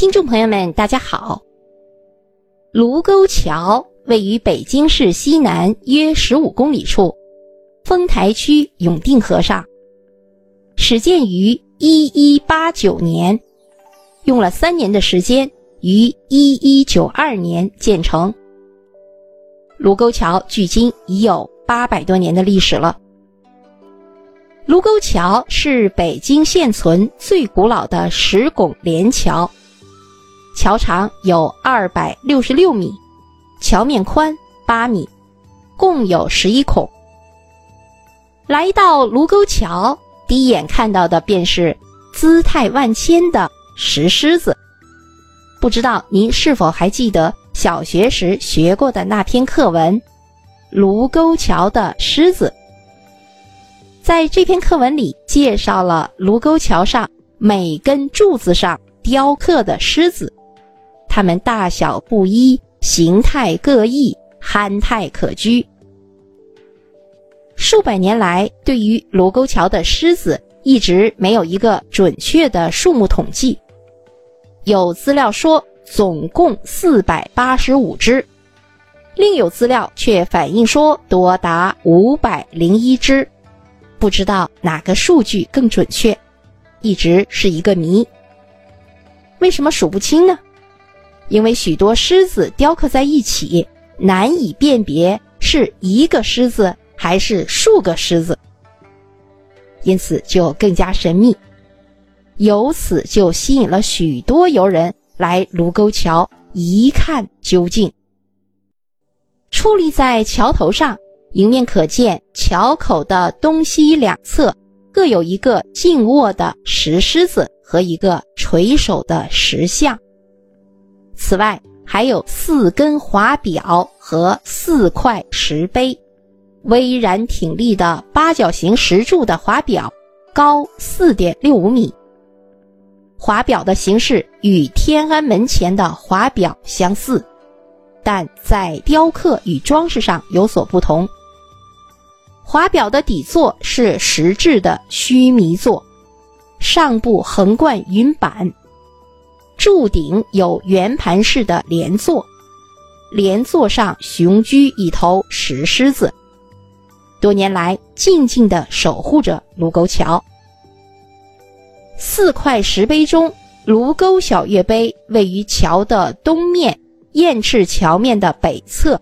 听众朋友们，大家好。卢沟桥位于北京市西南约十五公里处，丰台区永定河上。始建于一一八九年，用了三年的时间，于一一九二年建成。卢沟桥距今已有八百多年的历史了。卢沟桥是北京现存最古老的石拱连桥。桥长有二百六十六米，桥面宽八米，共有十一孔。来到卢沟桥，第一眼看到的便是姿态万千的石狮子。不知道您是否还记得小学时学过的那篇课文《卢沟桥的狮子》？在这篇课文里，介绍了卢沟桥上每根柱子上雕刻的狮子。它们大小不一，形态各异，憨态可掬。数百年来，对于卢沟桥的狮子一直没有一个准确的数目统计。有资料说总共四百八十五只，另有资料却反映说多达五百零一只，不知道哪个数据更准确，一直是一个谜。为什么数不清呢？因为许多狮子雕刻在一起，难以辨别是一个狮子还是数个狮子，因此就更加神秘。由此就吸引了许多游人来卢沟桥一看究竟。矗立在桥头上，迎面可见桥口的东西两侧各有一个静卧的石狮子和一个垂手的石像。此外，还有四根华表和四块石碑，巍然挺立的八角形石柱的华表高四点六五米。华表的形式与天安门前的华表相似，但在雕刻与装饰上有所不同。华表的底座是石质的须弥座，上部横贯云板。柱顶有圆盘式的莲座，莲座上雄居一头石狮子，多年来静静地守护着卢沟桥。四块石碑中，卢沟小月碑位于桥的东面，燕翅桥面的北侧。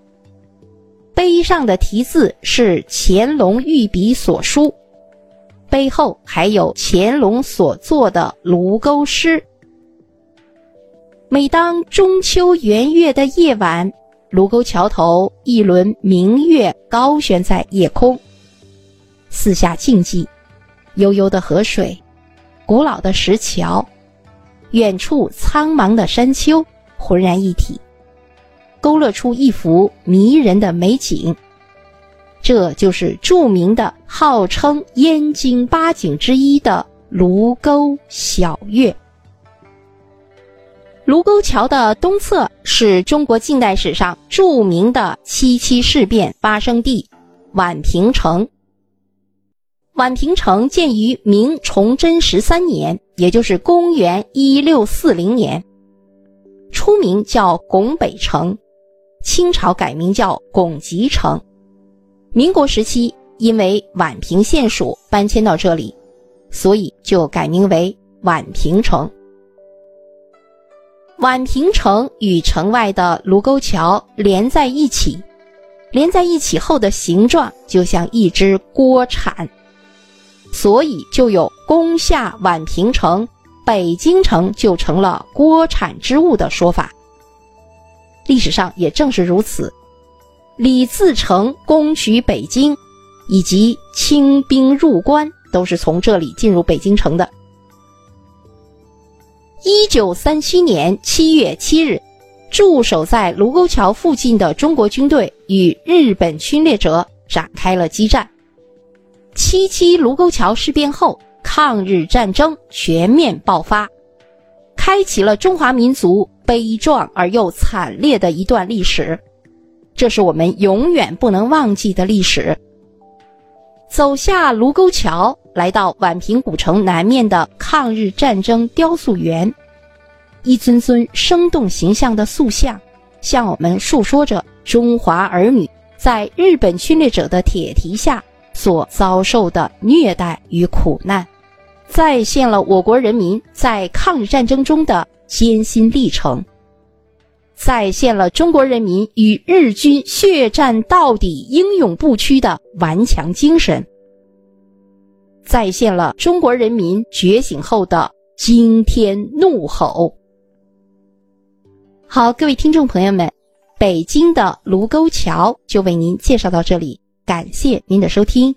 碑上的题字是乾隆御笔所书，碑后还有乾隆所作的卢沟诗。每当中秋圆月的夜晚，卢沟桥头一轮明月高悬在夜空，四下静寂，悠悠的河水，古老的石桥，远处苍茫的山丘，浑然一体，勾勒出一幅迷人的美景。这就是著名的、号称燕京八景之一的卢沟晓月。卢沟桥的东侧是中国近代史上著名的七七事变发生地宛平城。宛平城建于明崇祯十三年，也就是公元一六四零年，初名叫拱北城，清朝改名叫拱极城。民国时期，因为宛平县属搬迁到这里，所以就改名为宛平城。宛平城与城外的卢沟桥连在一起，连在一起后的形状就像一只锅铲，所以就有“攻下宛平城，北京城就成了锅铲之物”的说法。历史上也正是如此，李自成攻取北京，以及清兵入关，都是从这里进入北京城的。一九三七年七月七日，驻守在卢沟桥附近的中国军队与日本侵略者展开了激战。七七卢沟桥事变后，抗日战争全面爆发，开启了中华民族悲壮而又惨烈的一段历史，这是我们永远不能忘记的历史。走下卢沟桥。来到宛平古城南面的抗日战争雕塑园，一尊尊生动形象的塑像，向我们述说着中华儿女在日本侵略者的铁蹄下所遭受的虐待与苦难，再现了我国人民在抗日战争中的艰辛历程，再现了中国人民与日军血战到底、英勇不屈的顽强精神，再现了中国人民觉醒后的惊天怒吼。好，各位听众朋友们，北京的卢沟桥就为您介绍到这里，感谢您的收听。